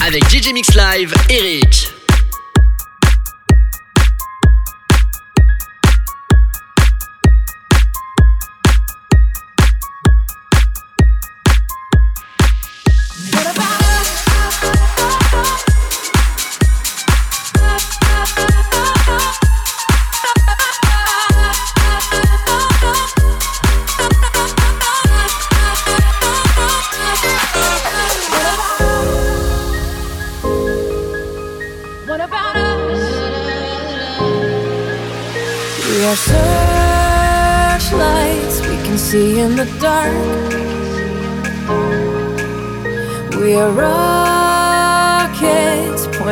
avec DJ Mix Live, Eric.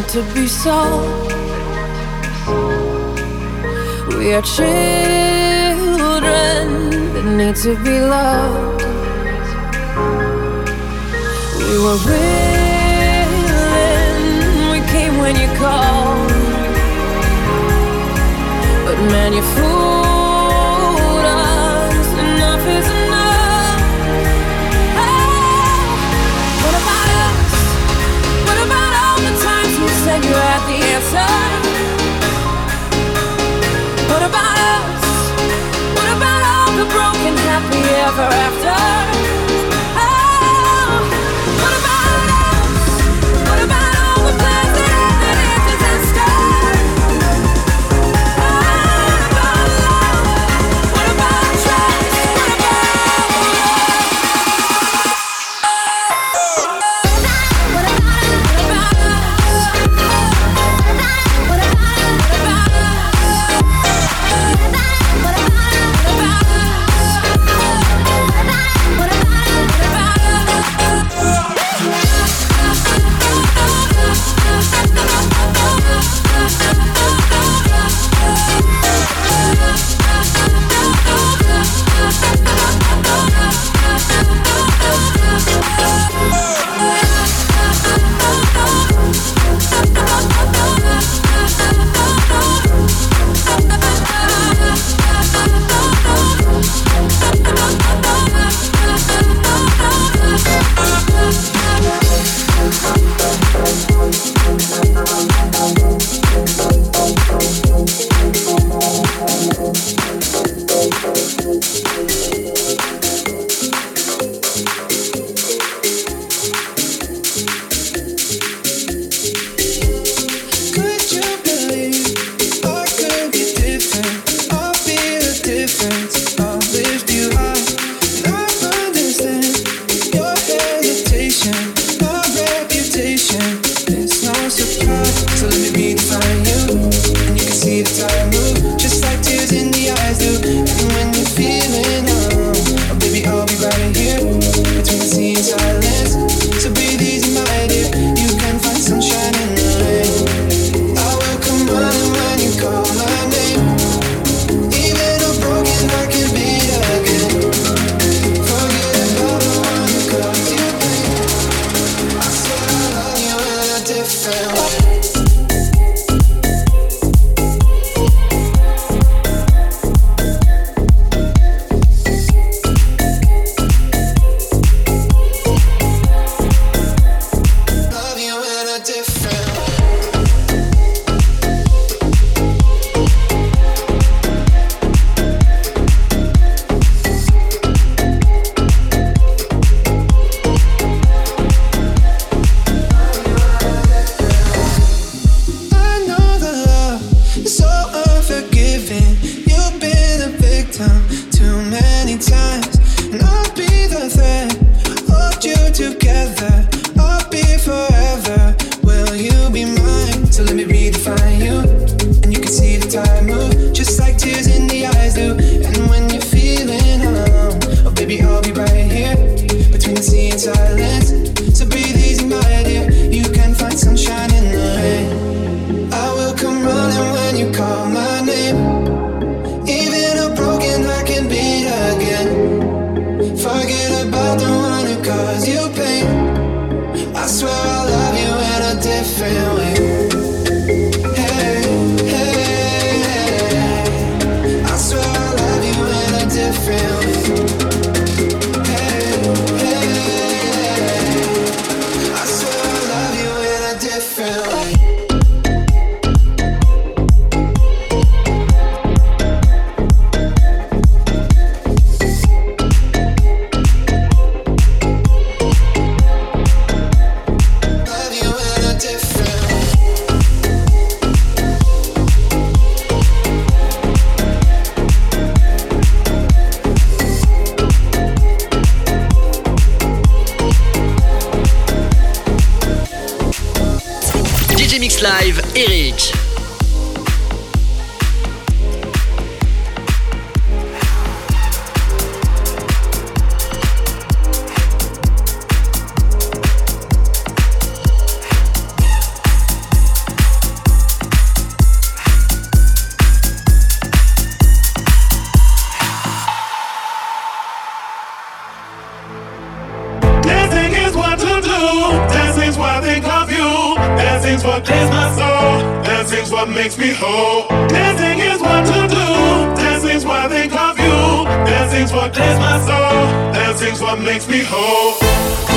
Want to be solved. We are children that need to be loved. We were willing, we came when you called. But man, you fooled ever after? find makes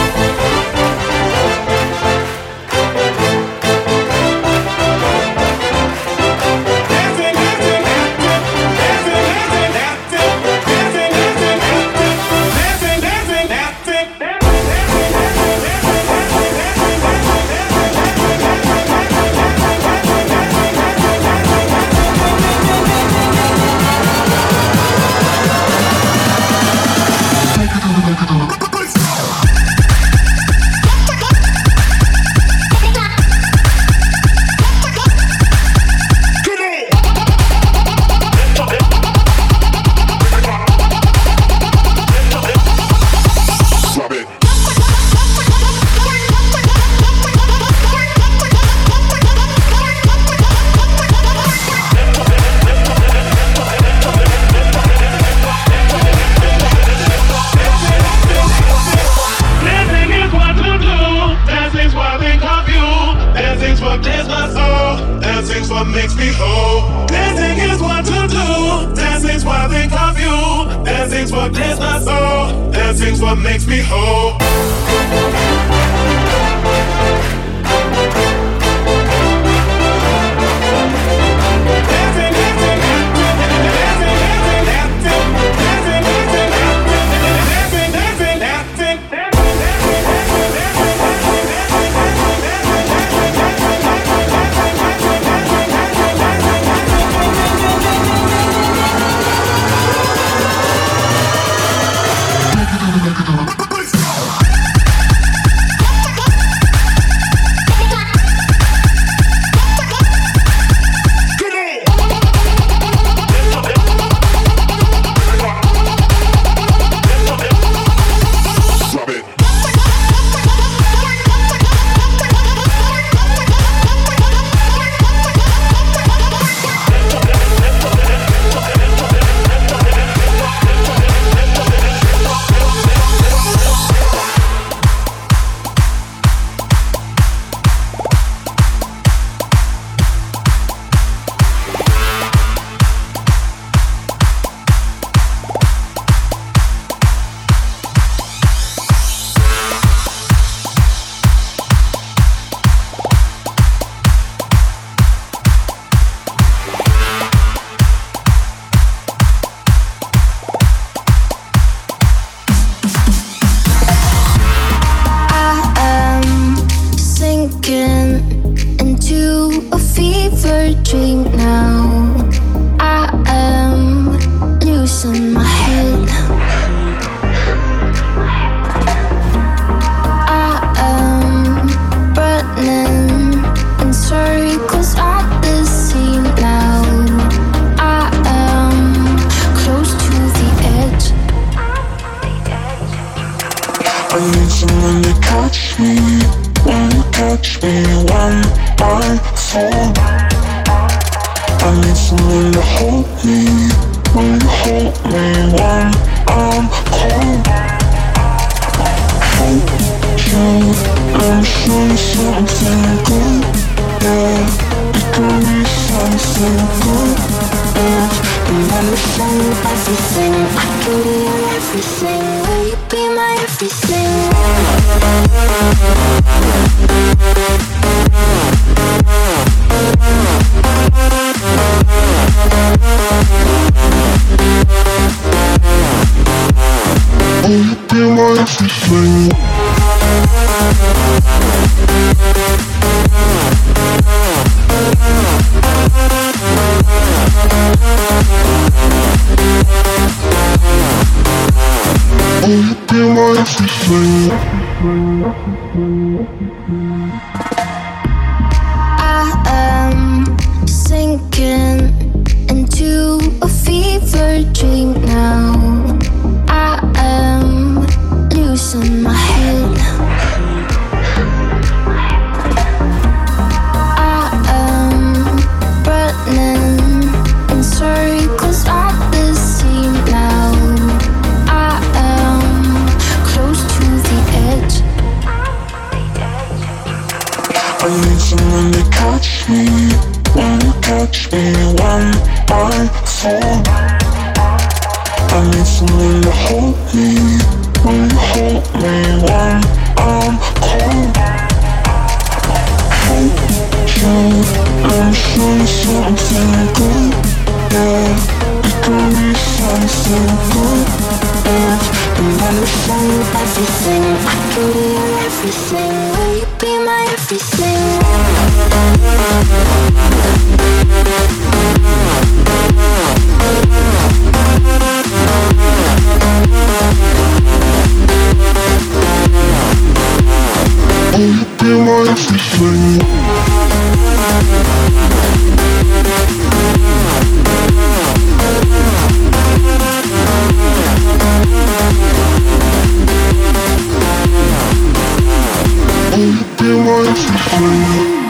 voice.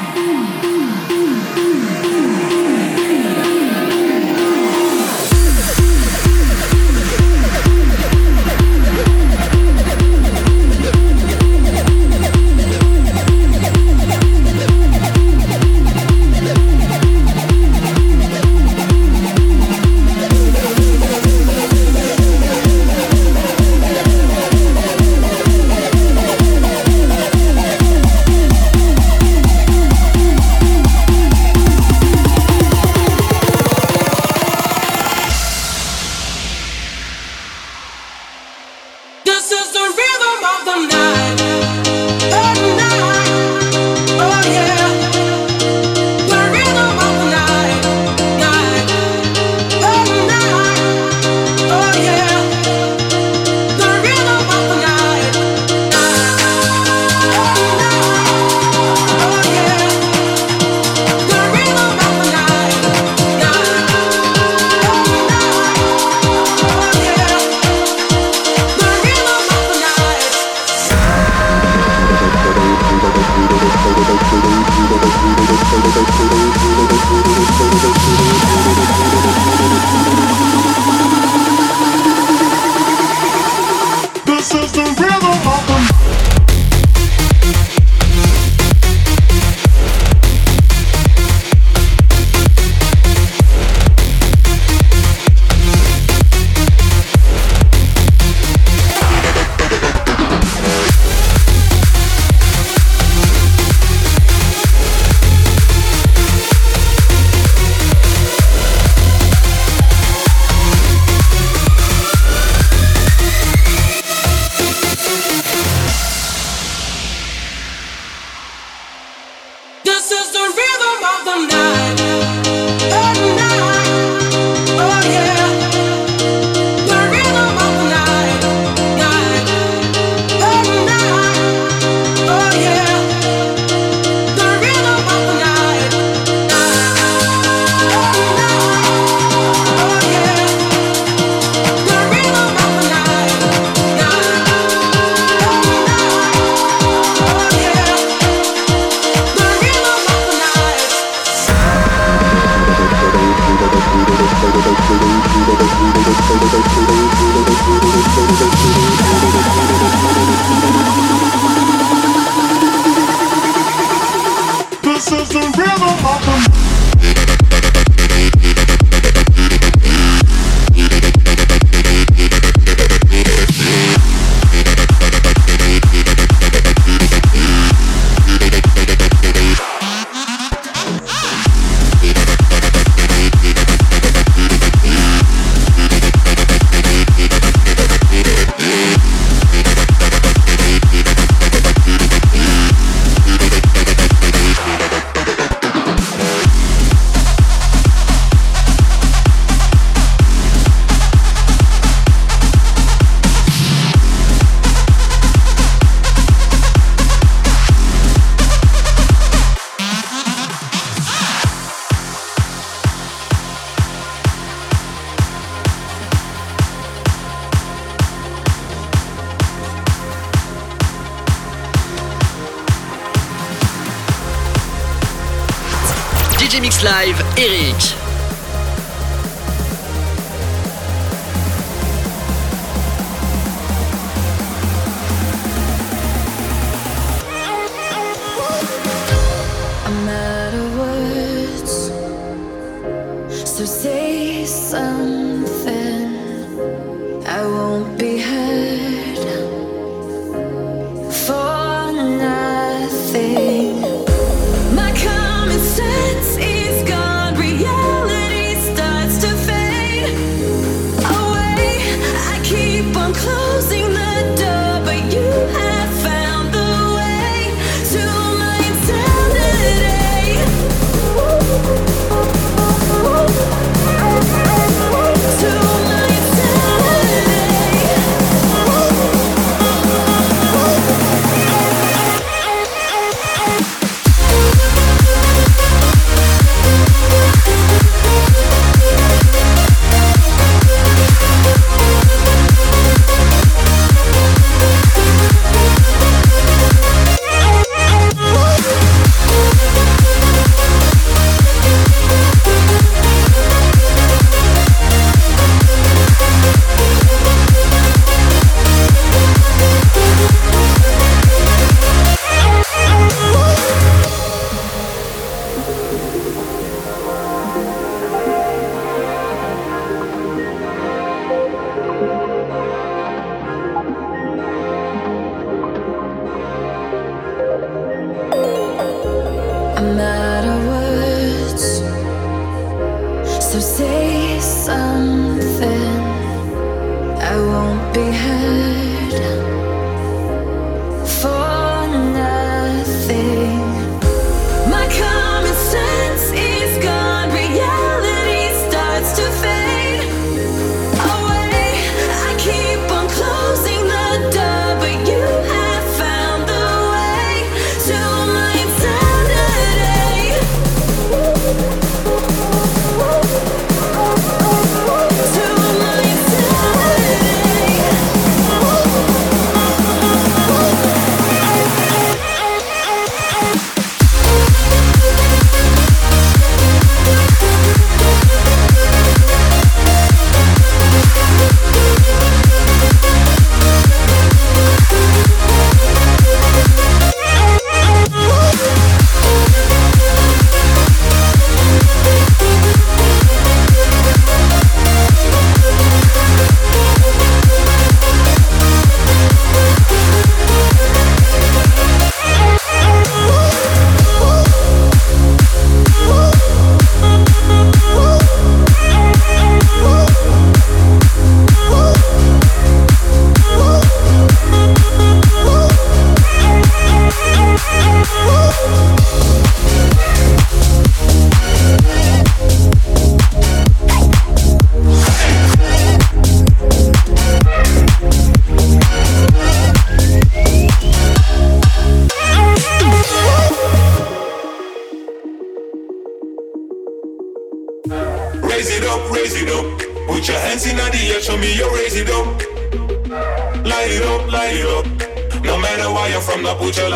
So say some So say some.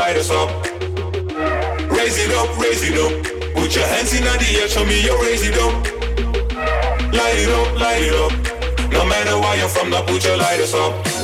light us up. Raise it up, raise it up. Put your hands in the air, show me you raise it up. Light it up, light it up. No matter where you're from, now put your lighters up.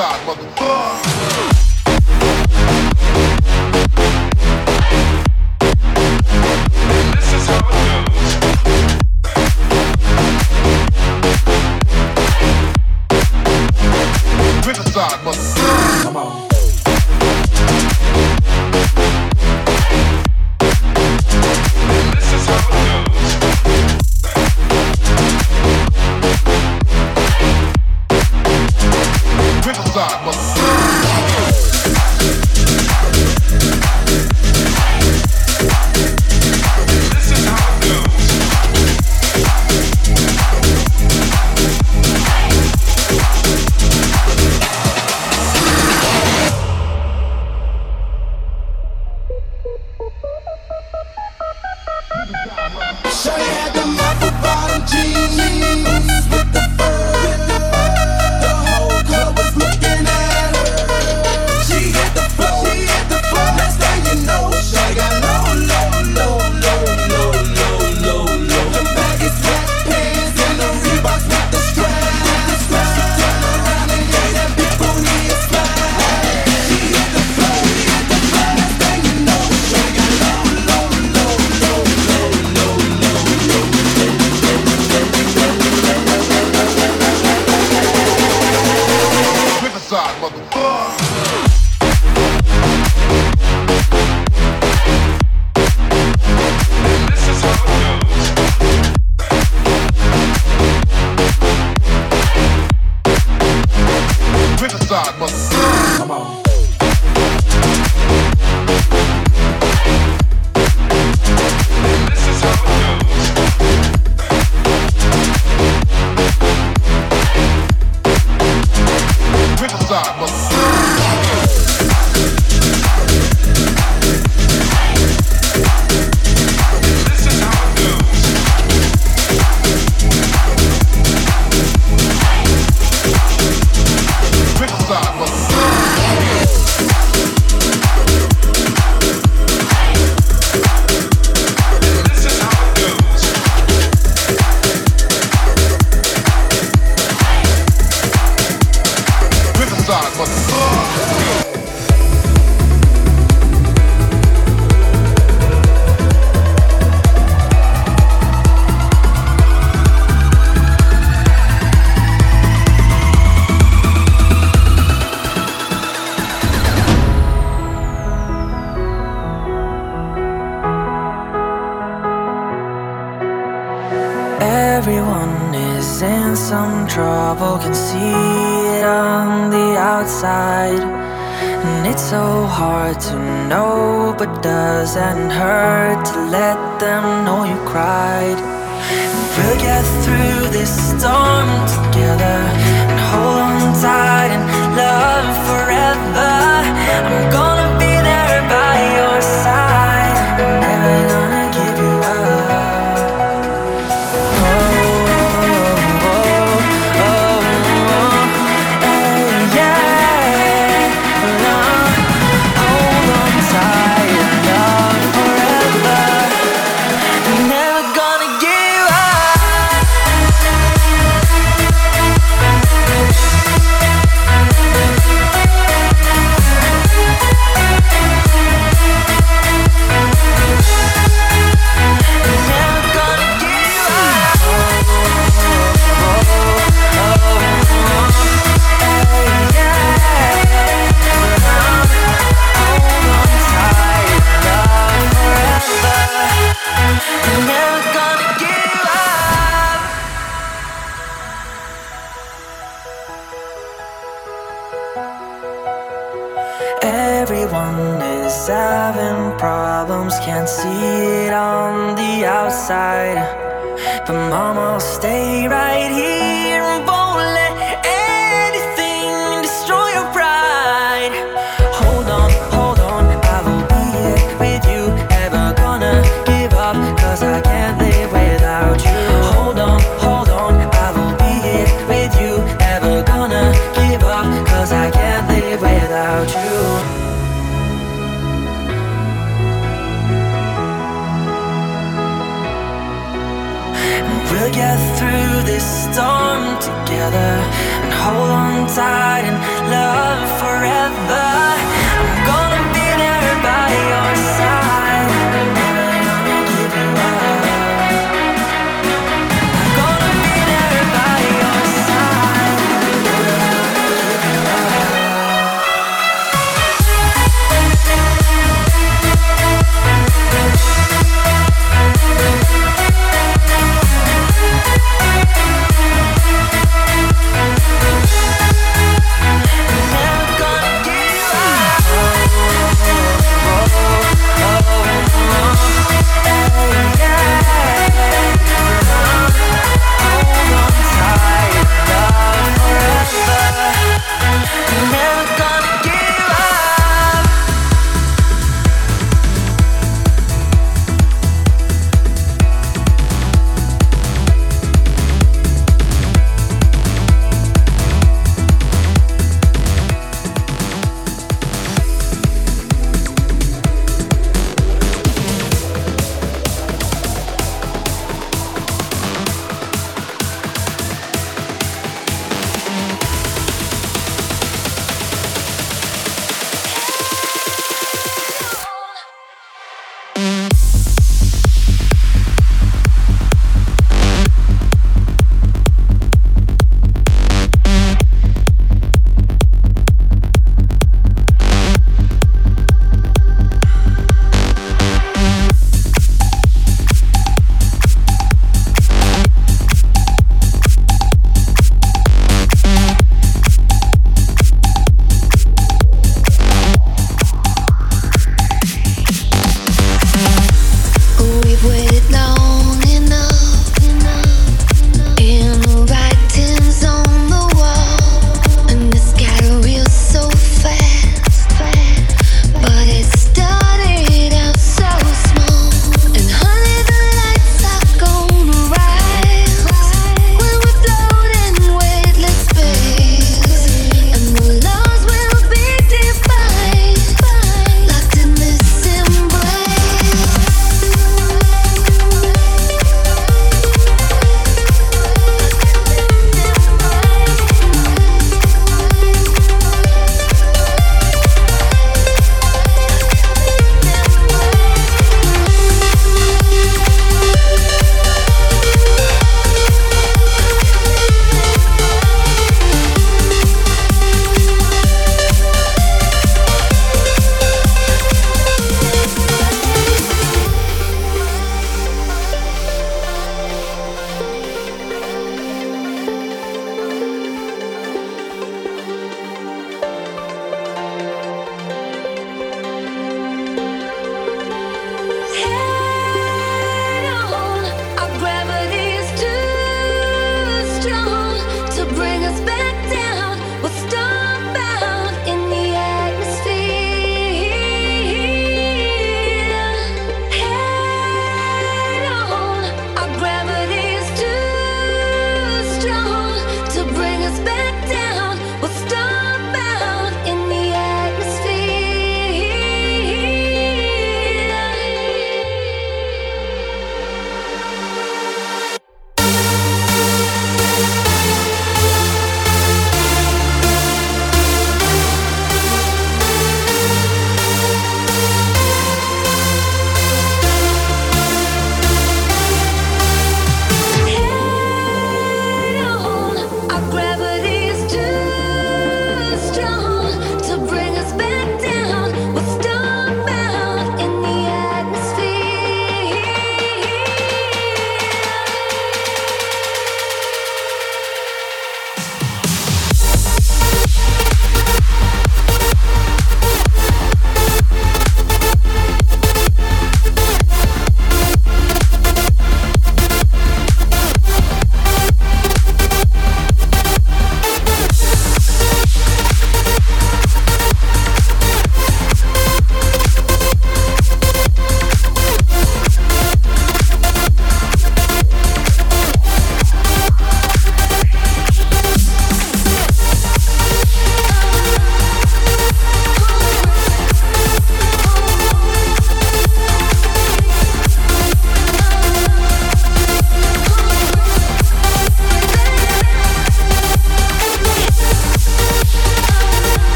Doesn't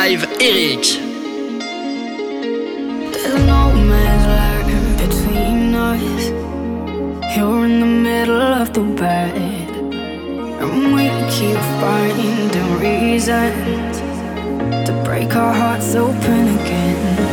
Live, Eric. There's no man's land between us. You're in the middle of the bed. And we keep finding reasons to break our hearts open again.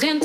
Some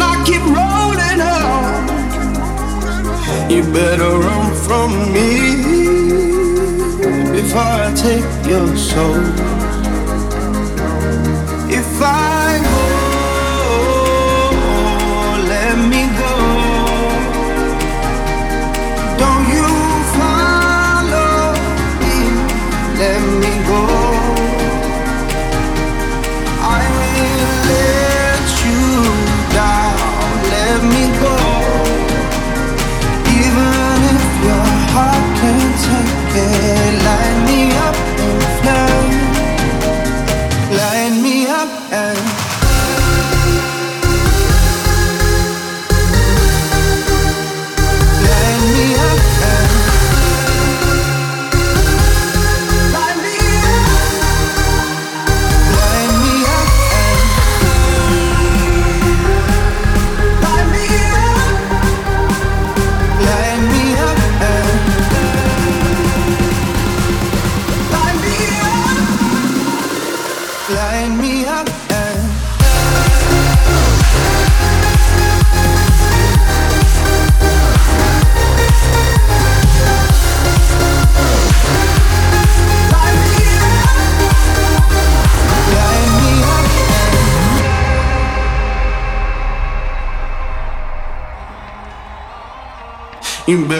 and I keep rolling on. You better run from me before I take your soul. Invest